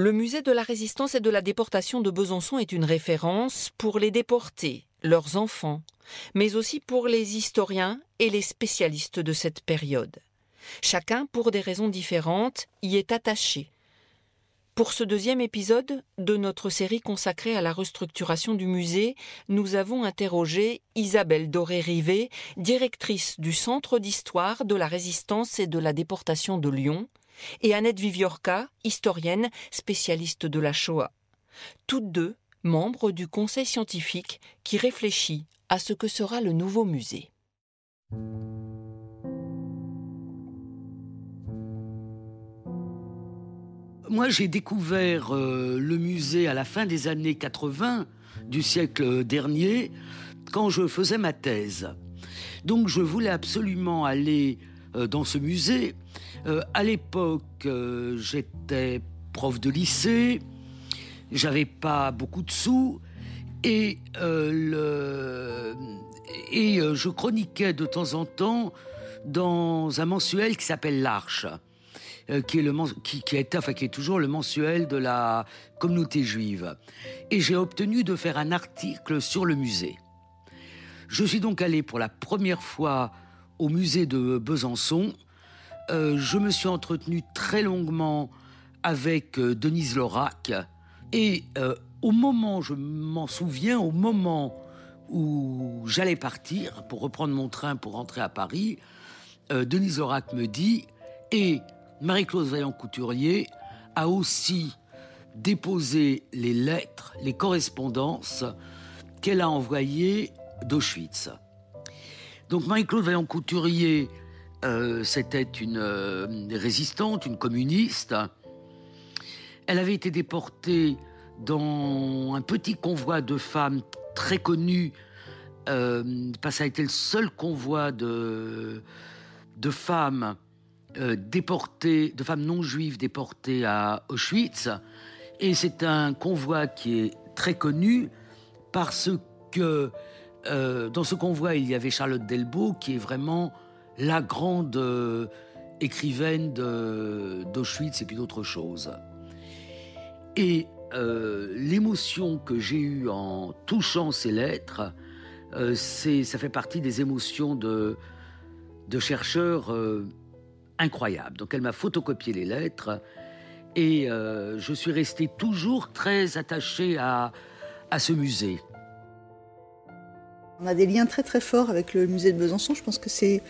Le musée de la résistance et de la déportation de Besançon est une référence pour les déportés, leurs enfants, mais aussi pour les historiens et les spécialistes de cette période. Chacun, pour des raisons différentes, y est attaché. Pour ce deuxième épisode de notre série consacrée à la restructuration du musée, nous avons interrogé Isabelle Doré-Rivet, directrice du Centre d'histoire de la résistance et de la déportation de Lyon, et Annette Viviorca, historienne spécialiste de la Shoah. Toutes deux membres du conseil scientifique qui réfléchit à ce que sera le nouveau musée. Moi, j'ai découvert euh, le musée à la fin des années 80 du siècle dernier, quand je faisais ma thèse. Donc, je voulais absolument aller dans ce musée. Euh, à l'époque, j'étais prof de lycée, j'avais pas beaucoup de sous, et, je chroniquais de temps en temps dans un mensuel qui s'appelle L'Arche. Euh, qui est toujours le mensuel de la communauté juive. Et j'ai obtenu de faire un article sur le musée. Je suis donc allé pour la première fois au musée de Besançon. Euh, je me suis entretenu très longuement avec euh, Denise Lorac. Et au moment, je m'en souviens, au moment où j'allais partir pour reprendre mon train pour rentrer à Paris, Denise Lorac me dit Et Marie-Claude Vaillant-Couturier a aussi déposé les lettres, les correspondances qu'elle a envoyées d'Auschwitz. Donc Marie-Claude Vaillant-Couturier, euh, c'était une euh, résistante, une communiste. Elle avait été déportée dans un petit convoi de femmes très connues, euh, parce que ça a été le seul convoi de, femmes déportées, de femmes non juives déportées à Auschwitz. Et c'est un convoi qui est très connu parce que euh, dans ce convoi, il y avait Charlotte Delbo, qui est vraiment la grande euh, écrivaine d'Auschwitz et puis d'autres choses. Et l'émotion que j'ai eue en touchant ces lettres, ça fait partie des émotions de, chercheurs incroyable. Donc elle m'a photocopié les lettres et euh, je suis resté toujours très attaché à ce musée. On a des liens très très forts avec le musée de Besançon. Je pense que c'est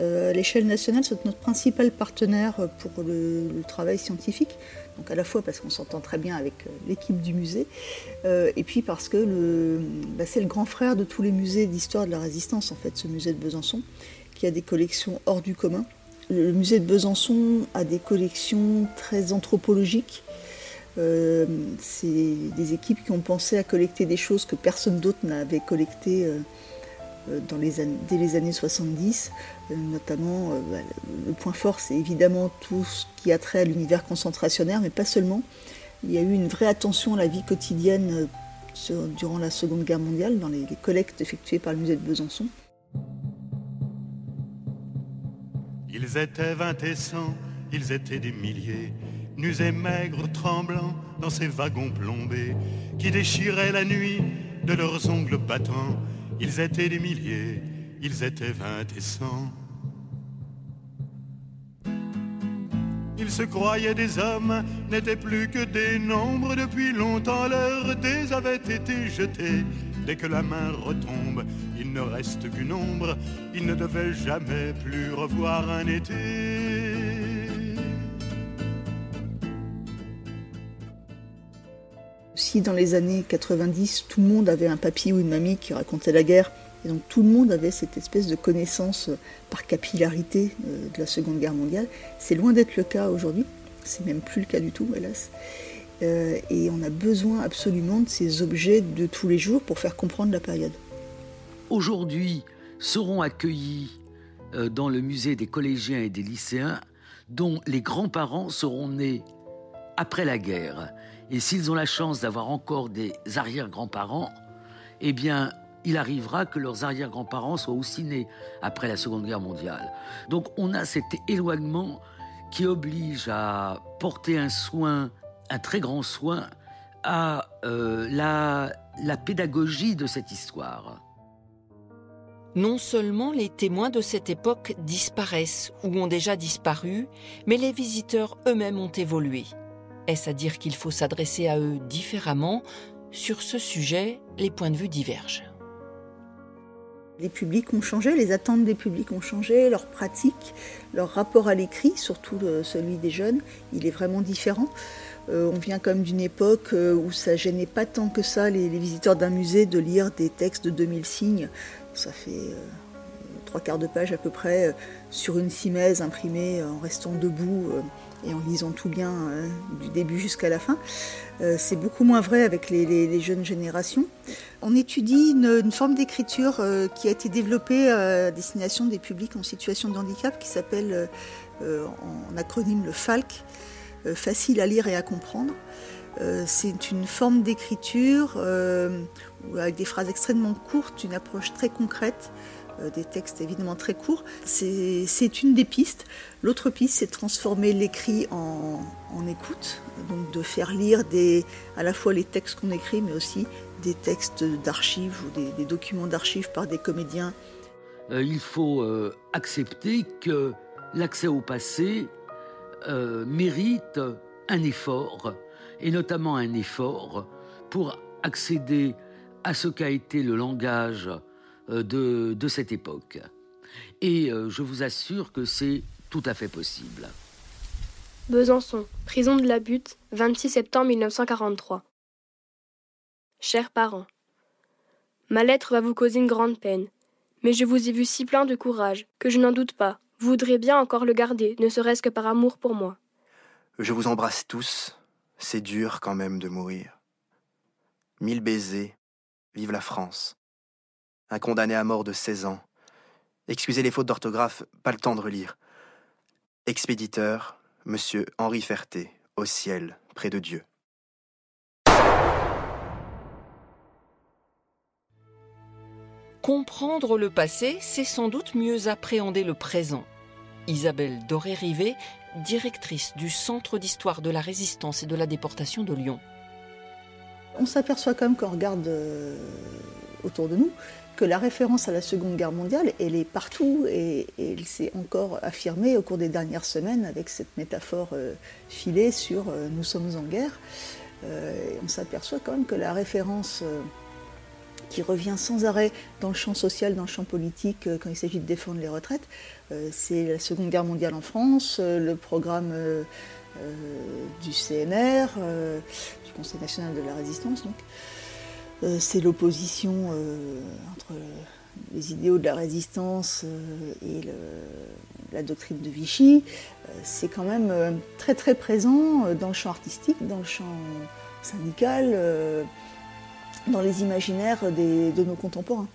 euh, à l'échelle nationale, c'est notre principal partenaire pour le, travail scientifique. Donc à la fois parce qu'on s'entend très bien avec euh, l'équipe du musée, et puis parce que bah, c'est le grand frère de tous les musées d'histoire de la résistance, en fait, ce musée de Besançon, qui a des collections hors du commun. Le musée de Besançon a des collections très anthropologiques. Euh, c'est des équipes qui ont pensé à collecter des choses que personne d'autre n'avait collectées euh, euh, dans les dès les années 70. notamment, bah, le point fort, c'est évidemment tout ce qui a trait à l'univers concentrationnaire, mais pas seulement. Il y a eu une vraie attention à la vie quotidienne durant la Seconde Guerre mondiale dans les collectes effectuées par le musée de Besançon. Ils étaient vingt et cent, ils étaient des milliers, nus et maigres, tremblants dans ces wagons plombés, qui déchiraient la nuit de leurs ongles battants. Ils étaient des milliers, ils étaient vingt et cent. Ils se croyaient des hommes, n'étaient plus que des nombres. Depuis longtemps leurs dés avaient été jetés. Dès que la main retombe, il ne reste qu'une ombre. Ils ne devaient jamais plus revoir un été. Si dans les années 90, tout le monde avait un papy ou une mamie qui racontait la guerre, et donc tout le monde avait cette espèce de connaissance euh, par capillarité euh, de la Seconde Guerre mondiale. C'est loin d'être le cas aujourd'hui. C'est même plus le cas du tout, hélas. Euh, et on a besoin absolument de ces objets de tous les jours pour faire comprendre la période. Aujourd'hui, seront accueillis dans le musée des collégiens et des lycéens dont les grands-parents seront nés après la guerre. Et s'ils ont la chance d'avoir encore des arrière-grands-parents, eh bien, il arrivera que leurs arrière-grands-parents soient aussi nés après la Seconde Guerre mondiale. Donc on a cet éloignement qui oblige à porter un soin un très grand soin à euh, la, la pédagogie de cette histoire. Non seulement les témoins de cette époque disparaissent ou ont déjà disparu, mais les visiteurs eux-mêmes ont évolué. Est-ce à dire qu'il faut s'adresser à eux différemment? Sur ce sujet, les points de vue divergent. Les publics ont changé, les attentes des publics ont changé, leurs pratiques, leur rapport à l'écrit, surtout celui des jeunes, il est vraiment différent. Euh, on vient comme d'une époque euh, où ça gênait pas tant que ça les, visiteurs d'un musée de lire des textes de 2000 signes. Ça fait euh, trois quarts de page à peu près sur une simèse imprimée en restant debout et en lisant tout bien du début jusqu'à la fin. c'est beaucoup moins vrai avec les, jeunes générations. On étudie une, forme d'écriture qui a été développée à destination des publics en situation de handicap qui s'appelle en acronyme le FALC. Euh, facile à lire et à comprendre. Euh, c'est une forme d'écriture euh, avec des phrases extrêmement courtes, une approche très concrète, des textes évidemment très courts. C'est une des pistes. L'autre piste, c'est de transformer l'écrit en, écoute, donc de faire lire à la fois les textes qu'on écrit, mais aussi des textes d'archives ou des, documents d'archives par des comédiens. il faut accepter que l'accès au passé euh, mérite un effort, et notamment un effort pour accéder à ce qu'a été le langage euh, de, de cette époque. Et euh, je vous assure que c'est tout à fait possible. Besançon, prison de la Butte, 26 septembre 1943. Chers parents, ma lettre va vous causer une grande peine, mais je vous ai vu si plein de courage que je n'en doute pas, vous voudrez bien encore le garder, ne serait-ce que par amour pour moi. Je vous embrasse tous. C'est dur quand même de mourir. Mille baisers. Vive la France. Un condamné à mort de 16 ans. Excusez les fautes d'orthographe, pas le temps de relire. Expéditeur, monsieur Henri Ferté, au ciel, près de Dieu. Comprendre le passé, c'est sans doute mieux appréhender le présent. Isabelle Doré-Rivet, directrice du Centre d'histoire de la résistance et de la déportation de Lyon. On s'aperçoit quand même qu'on regarde euh, autour de nous que la référence à la Seconde Guerre mondiale, elle est partout et, elle s'est encore affirmée au cours des dernières semaines avec cette métaphore euh, filée sur euh, nous sommes en guerre. on s'aperçoit quand même que la référence qui revient sans arrêt dans le champ social, dans le champ politique, euh, quand il s'agit de défendre les retraites. Euh, c'est la Seconde Guerre mondiale en France, euh, le programme du CNR, du Conseil national de la résistance. C'est l'opposition entre les idéaux de la résistance et la doctrine de Vichy. c'est quand même très très présent dans le champ artistique, dans le champ syndical dans les imaginaires de nos contemporains.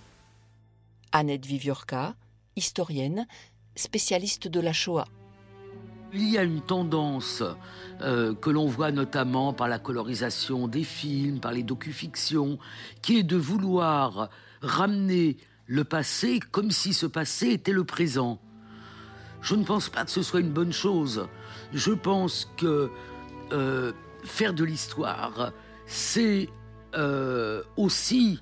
Annette Viviorca, historienne, spécialiste de la Shoah. Il y a une tendance euh, que l'on voit notamment par la colorisation des films, par les docufictions, qui est de vouloir ramener le passé comme si ce passé était le présent. Je ne pense pas que ce soit une bonne chose. Je pense que euh, faire de l'histoire, c'est euh, aussi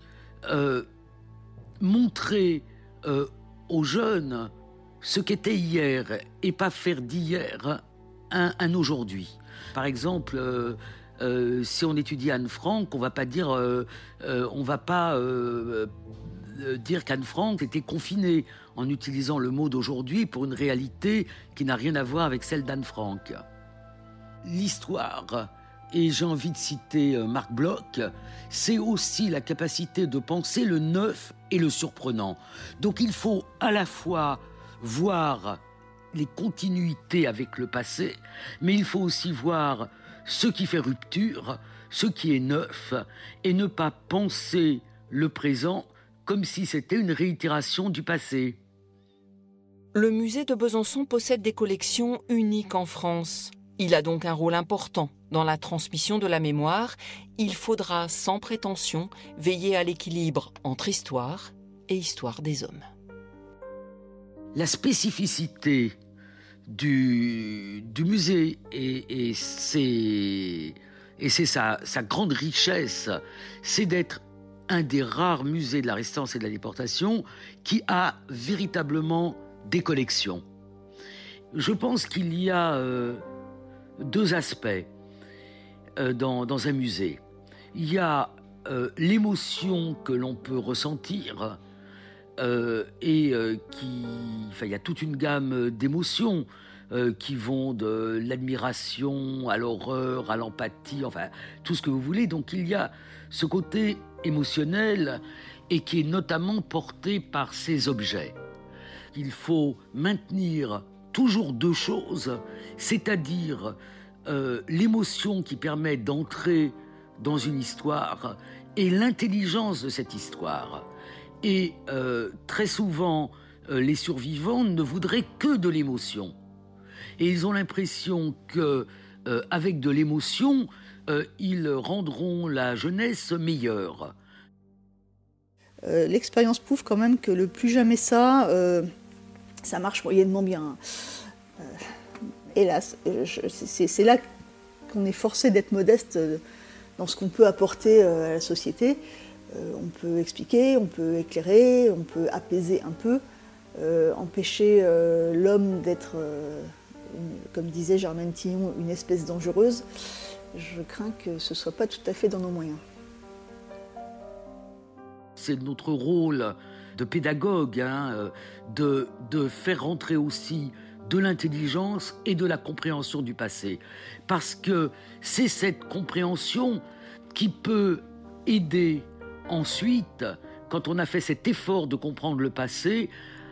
montrer aux jeunes ce qu'était hier et pas faire d'hier un, aujourd'hui. Par exemple, si on étudie Anne Frank, on va pas dire, on va pas dire qu'Anne Frank était confinée en utilisant le mot d'aujourd'hui pour une réalité qui n'a rien à voir avec celle d'Anne Frank. L'histoire et j'ai envie de citer euh, Marc Bloch, c'est aussi la capacité de penser le neuf et le surprenant. Donc il faut à la fois voir les continuités avec le passé, mais il faut aussi voir ce qui fait rupture, ce qui est neuf, et ne pas penser le présent comme si c'était une réitération du passé. Le musée de Besançon possède des collections uniques en France. Il a donc un rôle important dans la transmission de la mémoire. Il faudra, sans prétention, veiller à l'équilibre entre histoire et histoire des hommes. La spécificité du, musée et, c'est sa, grande richesse, c'est d'être un des rares musées de la résistance et de la déportation qui a véritablement des collections. Je pense qu'il y a euh, deux aspects euh, dans, dans, un musée. Il y a euh, l'émotion que l'on peut ressentir et qui, enfin, il y a toute une gamme d'émotions qui vont de l'admiration à l'horreur, à l'empathie, enfin tout ce que vous voulez. Donc il y a ce côté émotionnel et qui est notamment porté par ces objets. Il faut maintenir toujours deux choses, c'est-à-dire euh, l'émotion qui permet d'entrer dans une histoire et l'intelligence de cette histoire. Et euh, très souvent, euh, les survivants ne voudraient que de l'émotion. Et ils ont l'impression que, avec de l'émotion, ils rendront la jeunesse meilleure. L'expérience prouve quand même que le plus jamais ça, ça marche moyennement bien. Euh, hélas, euh, c'est là qu'on est forcé d'être modeste euh, dans ce qu'on peut apporter à la société. On peut expliquer, on peut éclairer, on peut apaiser un peu, empêcher l'homme d'être, comme disait Germaine Tillon, une espèce dangereuse. Je crains que ce ne soit pas tout à fait dans nos moyens. C'est notre rôle de pédagogue, hein, euh, de faire rentrer aussi de l'intelligence et de la compréhension du passé. Parce que c'est cette compréhension qui peut aider ensuite, quand on a fait cet effort de comprendre le passé,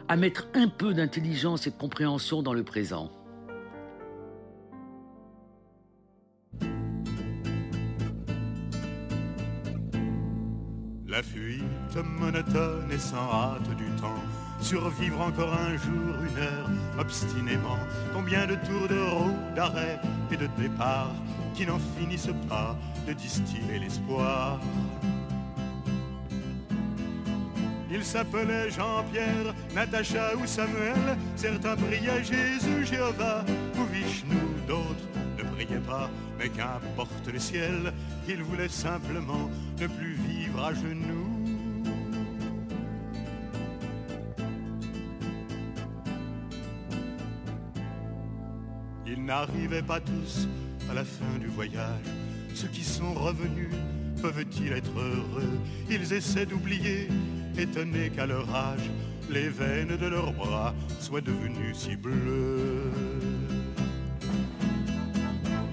à mettre un peu d'intelligence et de compréhension dans le présent. La fuite monotone et sans hâte du temps. Survivre encore un jour, une heure, obstinément. Combien de tours de roue, d'arrêt et de départ qui n'en finissent pas de distiller l'espoir. Ils s'appelaient Jean-Pierre, Natacha ou Samuel. Certains priaient Jésus, Jéhovah ou Vishnu, d'autres ne priaient pas, mais qu'importe le ciel, ils voulaient simplement ne plus vivre à genoux. Ils n'arrivaient pas tous à la fin du voyage. Ceux qui sont revenus peuvent-ils être heureux Ils essaient d'oublier, étonnés qu'à leur âge, les veines de leurs bras soient devenues si bleues.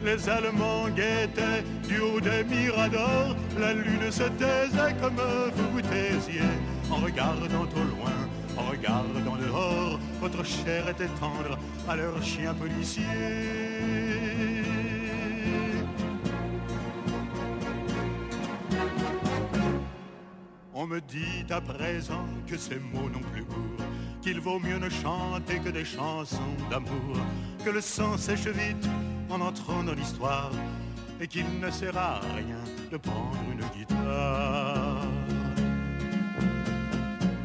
Les Allemands guettaient du haut des miradors, la lune se taisait comme vous vous taisiez, en regardant au loin, en regardant dehors, votre chair était tendre à leur chien policier. Me dit à présent que ces mots n'ont plus goût, qu'il vaut mieux ne chanter que des chansons d'amour, que le sang sèche vite en entrant dans l'histoire, et qu'il ne sert à rien de prendre une guitare.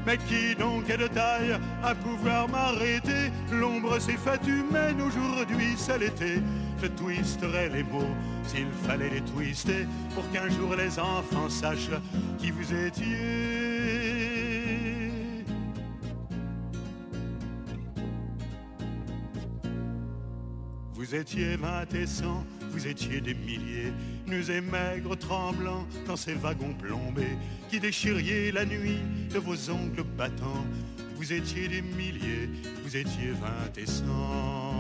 Mais qui donc est de taille à pouvoir m'arrêter? L'ombre s'est faite humaine aujourd'hui, c'est l'été. Je twisterai les mots s'il fallait les twister pour qu'un jour les enfants sachent qui vous étiez. Vous étiez vingt et cent, vous étiez des milliers, nus et maigres, tremblants dans ces wagons plombés, qui déchiriez la nuit de vos ongles battants. Vous étiez des milliers, vous étiez vingt et cent.